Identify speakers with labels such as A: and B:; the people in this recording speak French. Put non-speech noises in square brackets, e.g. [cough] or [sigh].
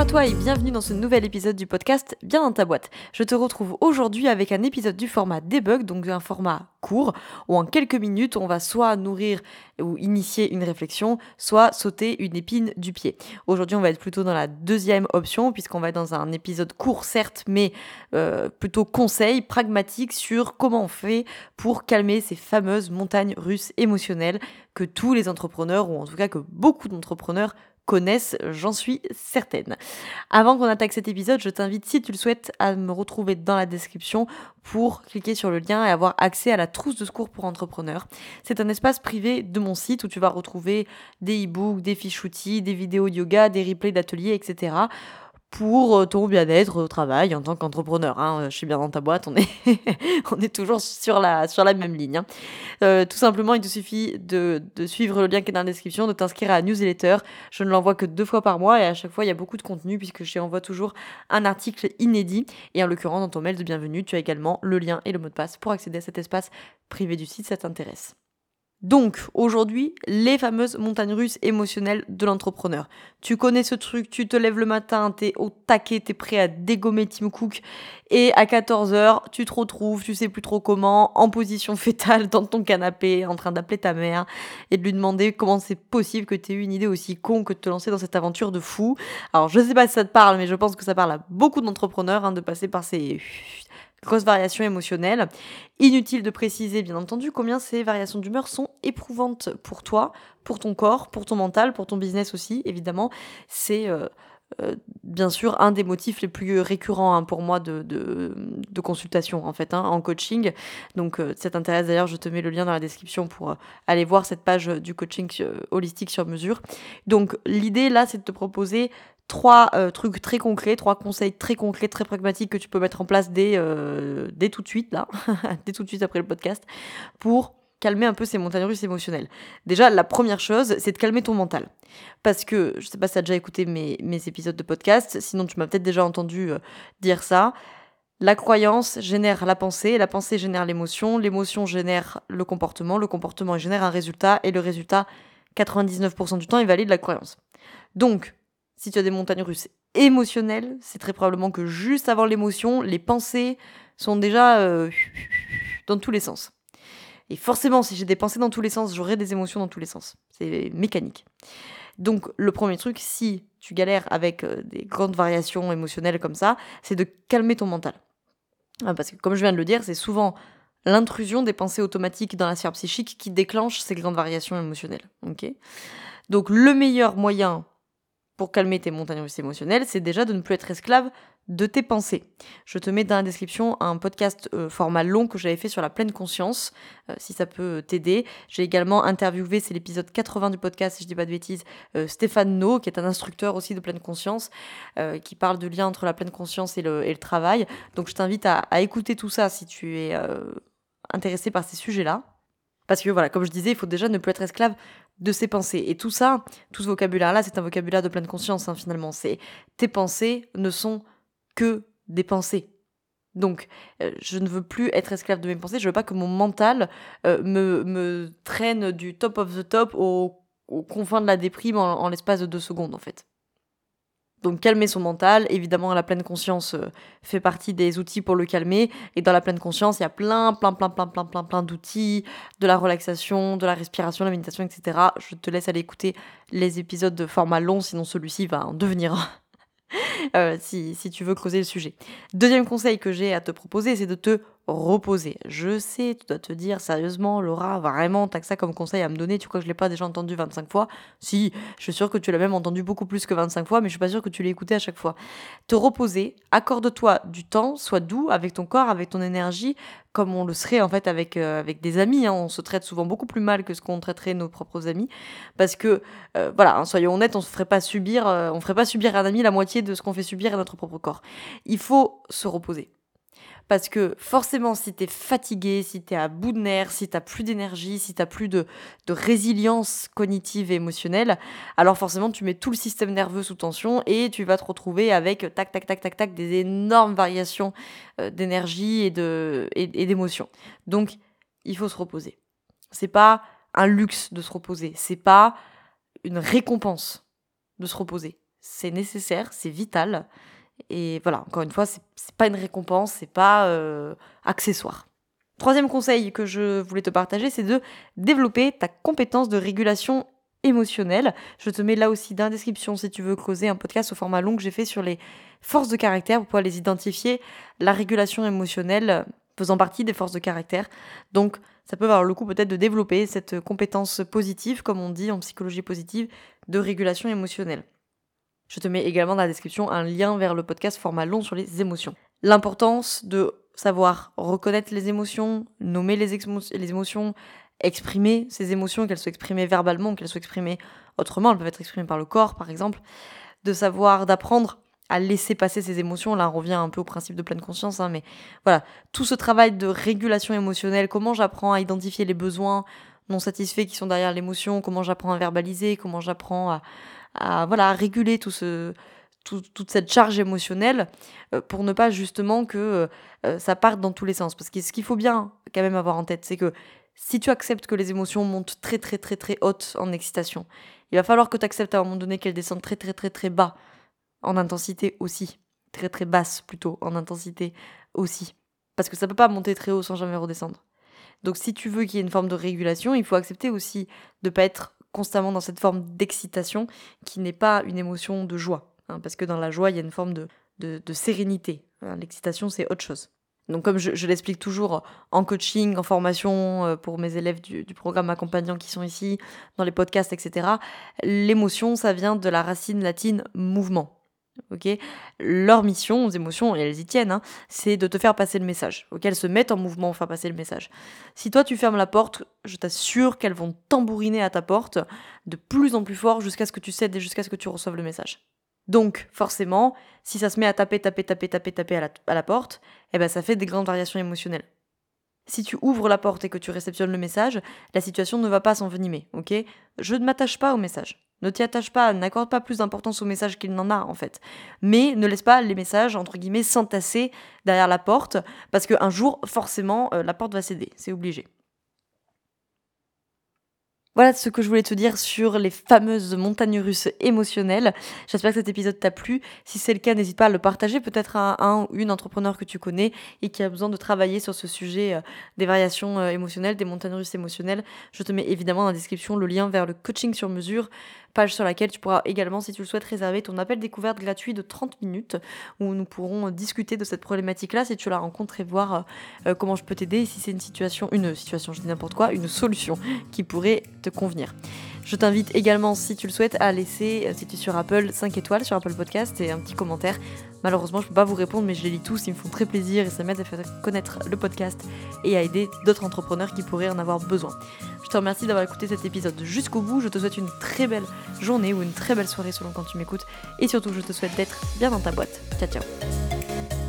A: Bonjour à toi et bienvenue dans ce nouvel épisode du podcast Bien dans ta boîte. Je te retrouve aujourd'hui avec un épisode du format debug, donc un format court, où en quelques minutes on va soit nourrir ou initier une réflexion, soit sauter une épine du pied. Aujourd'hui on va être plutôt dans la deuxième option, puisqu'on va être dans un épisode court certes, mais euh, plutôt conseil, pragmatique sur comment on fait pour calmer ces fameuses montagnes russes émotionnelles que tous les entrepreneurs, ou en tout cas que beaucoup d'entrepreneurs connaissent, j'en suis certaine. Avant qu'on attaque cet épisode, je t'invite, si tu le souhaites, à me retrouver dans la description pour cliquer sur le lien et avoir accès à la trousse de secours pour entrepreneurs. C'est un espace privé de mon site où tu vas retrouver des e-books, des fiches outils, des vidéos yoga, des replays d'ateliers, etc pour euh, ton bien-être au travail en tant qu'entrepreneur. Hein. Je suis bien dans ta boîte, on est, [laughs] on est toujours sur la, sur la même ligne. Hein. Euh, tout simplement, il te suffit de, de, suivre le lien qui est dans la description, de t'inscrire à la newsletter. Je ne l'envoie que deux fois par mois et à chaque fois, il y a beaucoup de contenu puisque je t'envoie toujours un article inédit. Et en l'occurrence, dans ton mail de bienvenue, tu as également le lien et le mot de passe pour accéder à cet espace privé du site si ça t'intéresse. Donc, aujourd'hui, les fameuses montagnes russes émotionnelles de l'entrepreneur. Tu connais ce truc, tu te lèves le matin, t'es au taquet, t'es prêt à dégommer Tim Cook, et à 14h, tu te retrouves, tu sais plus trop comment, en position fétale dans ton canapé, en train d'appeler ta mère, et de lui demander comment c'est possible que t'aies eu une idée aussi con que de te lancer dans cette aventure de fou. Alors, je sais pas si ça te parle, mais je pense que ça parle à beaucoup d'entrepreneurs, hein, de passer par ces grosses variations émotionnelles. Inutile de préciser, bien entendu, combien ces variations d'humeur sont éprouvantes pour toi, pour ton corps, pour ton mental, pour ton business aussi, évidemment. C'est euh, euh, bien sûr un des motifs les plus récurrents hein, pour moi de, de, consultation en fait hein, en coaching donc euh, si ça t'intéresse d'ailleurs je te mets le lien dans la description pour aller voir cette page du coaching holistique sur mesure donc l'idée là c'est de te proposer trois euh, trucs très concrets, trois conseils très concrets, très pragmatiques que tu peux mettre en place dès, euh, dès tout de suite, là, [laughs] dès tout de suite après le podcast, pour calmer un peu ces montagnes russes émotionnelles. Déjà, la première chose, c'est de calmer ton mental. Parce que, je sais pas si tu as déjà écouté mes, mes, épisodes de podcast, sinon tu m'as peut-être déjà entendu euh, dire ça. La croyance génère la pensée, la pensée génère l'émotion, l'émotion génère le comportement, le comportement génère un résultat, et le résultat, 99% du temps, il valide la croyance. Donc, si tu as des montagnes russes émotionnelles, c'est très probablement que juste avant l'émotion, les pensées sont déjà euh, dans tous les sens. Et forcément, si j'ai des pensées dans tous les sens, j'aurai des émotions dans tous les sens. C'est mécanique. Donc le premier truc, si tu galères avec euh, des grandes variations émotionnelles comme ça, c'est de calmer ton mental. Ah, parce que comme je viens de le dire, c'est souvent l'intrusion des pensées automatiques dans la sphère psychique qui déclenche ces grandes variations émotionnelles. Donc le meilleur moyen pour calmer tes montagnes russes émotionnelles, c'est déjà de ne plus être esclave de tes pensées. Je te mets dans la description un podcast euh, format long que j'avais fait sur la pleine conscience, euh, si ça peut t'aider. J'ai également interviewé, c'est l'épisode 80 du podcast, si je dis pas de bêtises, euh, Stéphane No, qui est un instructeur aussi de pleine conscience, qui parle de lien entre la pleine conscience et le, travail. Donc je t'invite à, à, écouter tout ça si tu es intéressé par ces sujets-là. Parce que voilà, comme je disais, il faut déjà ne plus être esclave de ses pensées. Et tout ça, tout ce vocabulaire-là, c'est un vocabulaire de pleine conscience, hein, finalement. C'est tes pensées ne sont que des pensées. Donc, euh, je ne veux plus être esclave de mes pensées, je veux pas que mon mental euh, me, me, traîne du top of the top au, au de la déprime en l'espace de deux secondes, en fait. Donc calmer son mental, évidemment la pleine conscience euh, fait partie des outils pour le calmer et dans la pleine conscience il y a plein plein plein plein plein plein plein d'outils, de la relaxation, de la respiration, la méditation, etc. Je te laisse aller écouter les épisodes de format long sinon celui-ci va en devenir. [laughs] Euh, si, si tu veux creuser le sujet. Deuxième conseil que j'ai à te proposer, c'est de te reposer. Je sais, tu dois te dire sérieusement, Laura, vraiment, t'as que ça comme conseil à me donner, tu crois que je l'ai pas déjà entendu 25 fois? Si, je suis sûre que tu l'as même entendu beaucoup plus que 25 fois, mais je suis pas sûre que tu l'aies écouté à chaque fois. Te reposer, accorde-toi du temps, sois doux avec ton corps, avec ton énergie, comme on le serait en fait avec, euh, avec des amis. Hein. On se traite souvent beaucoup plus mal que ce qu'on traiterait nos propres amis, parce que, euh, voilà, hein, soyons honnêtes, on se ferait pas subir, euh, ferait pas subir à un ami la moitié de ce qu'on fait subir à notre propre corps. Il faut se reposer. Parce que forcément, si tu es fatigué, si tu es à bout de nerfs, si tu plus d'énergie, si tu plus de, résilience cognitive et émotionnelle, alors forcément, tu mets tout le système nerveux sous tension et tu vas te retrouver avec tac, tac, tac, tac, tac, des énormes variations euh, d'énergie et d'émotions. Et, Donc, il faut se reposer. C'est pas un luxe de se reposer, c'est pas une récompense de se reposer. C'est nécessaire, c'est vital. Et voilà, encore une fois, c'est pas une récompense, c'est pas euh, accessoire. Troisième conseil que je voulais te partager, c'est de développer ta compétence de régulation émotionnelle. Je te mets là aussi dans la description si tu veux causer un podcast au format long que j'ai fait sur les forces de caractère pour pouvoir les identifier. La régulation émotionnelle faisant partie des forces de caractère. Donc, ça peut avoir le coup peut-être de développer cette compétence positive, comme on dit en psychologie positive, de régulation émotionnelle. Je te mets également dans la description un lien vers le podcast format long sur les émotions. L'importance de savoir reconnaître les émotions, nommer les, émotions, exprimer ces émotions, qu'elles soient exprimées verbalement, qu'elles soient exprimées autrement, elles peuvent être exprimées par le corps par exemple, de savoir, d'apprendre à laisser passer ces émotions. Là, on revient un peu au principe de pleine conscience, hein, mais voilà, tout ce travail de régulation émotionnelle, comment j'apprends à identifier les besoins non satisfaits qui sont derrière l'émotion, comment j'apprends à verbaliser, comment j'apprends à, à, voilà, réguler tout ce, toute cette charge émotionnelle euh, pour ne pas justement que euh, euh, ça parte dans tous les sens. Parce que ce qu'il faut bien quand même avoir en tête, c'est que si tu acceptes que les émotions montent très très très très hautes en excitation, il va falloir que tu acceptes à un moment donné qu'elles descendent très très très très bas en intensité aussi. Très très basse plutôt en intensité aussi. Parce que ça peut pas monter très haut sans jamais redescendre. Donc si tu veux qu'il y ait une forme de régulation, il faut accepter aussi de pas être constamment dans cette forme d'excitation qui n'est pas une émotion de joie. Hein, parce que dans la joie, il y a une forme de, de, sérénité. Hein, l'excitation, c'est autre chose. Donc comme je, l'explique toujours en coaching, en formation euh, pour mes élèves du, du, programme accompagnant qui sont ici, dans les podcasts, etc., l'émotion, ça vient de la racine latine mouvement. Ok? Leur mission aux émotions, et elles y tiennent, hein, c'est de te faire passer le message. ok? Elles se mettent en mouvement pour faire passer le message. Si toi tu fermes la porte, je t'assure qu'elles vont tambouriner à ta porte de plus en plus fort jusqu'à ce que tu cèdes et jusqu'à ce que tu reçoives le message. Donc, forcément, si ça se met à taper, taper, taper, taper, taper à la, porte, eh ben ça fait des grandes variations émotionnelles. Si tu ouvres la porte et que tu réceptionnes le message, la situation ne va pas s'envenimer, ok? Je ne m'attache pas au message. Ne t'y attache pas, n'accorde pas plus d'importance au message qu'il n'en a en fait. Mais ne laisse pas les messages, entre guillemets, s'entasser derrière la porte, parce qu'un jour, forcément, euh, la porte va céder, c'est obligé. Voilà ce que je voulais te dire sur les fameuses montagnes russes émotionnelles. J'espère que cet épisode t'a plu. Si c'est le cas, n'hésite pas à le partager peut-être à un ou une entrepreneur que tu connais et qui a besoin de travailler sur ce sujet euh, des variations euh, émotionnelles, des montagnes russes émotionnelles. Je te mets évidemment dans la description le lien vers le coaching sur mesure page sur laquelle tu pourras également, si tu le souhaites, réserver ton appel découverte gratuit de 30 minutes où nous pourrons discuter de cette problématique-là si tu la rencontres et voir euh, euh, comment je peux t'aider si c'est une situation, une situation, je dis n'importe quoi, une solution qui pourrait convenir. Je t'invite également, si tu le souhaites, à laisser, euh, si tu es sur Apple, 5 étoiles sur Apple Podcast et un petit commentaire. Malheureusement, je peux pas vous répondre, mais je les lis tous, ils me font très plaisir et ça m'aide à faire connaître le podcast et à aider d'autres entrepreneurs qui pourraient en avoir besoin. Je te remercie d'avoir écouté cet épisode jusqu'au bout. Je te souhaite une très belle journée ou une très belle soirée selon quand tu m'écoutes. Et surtout, je te souhaite d'être bien dans ta boîte. Ciao, ciao.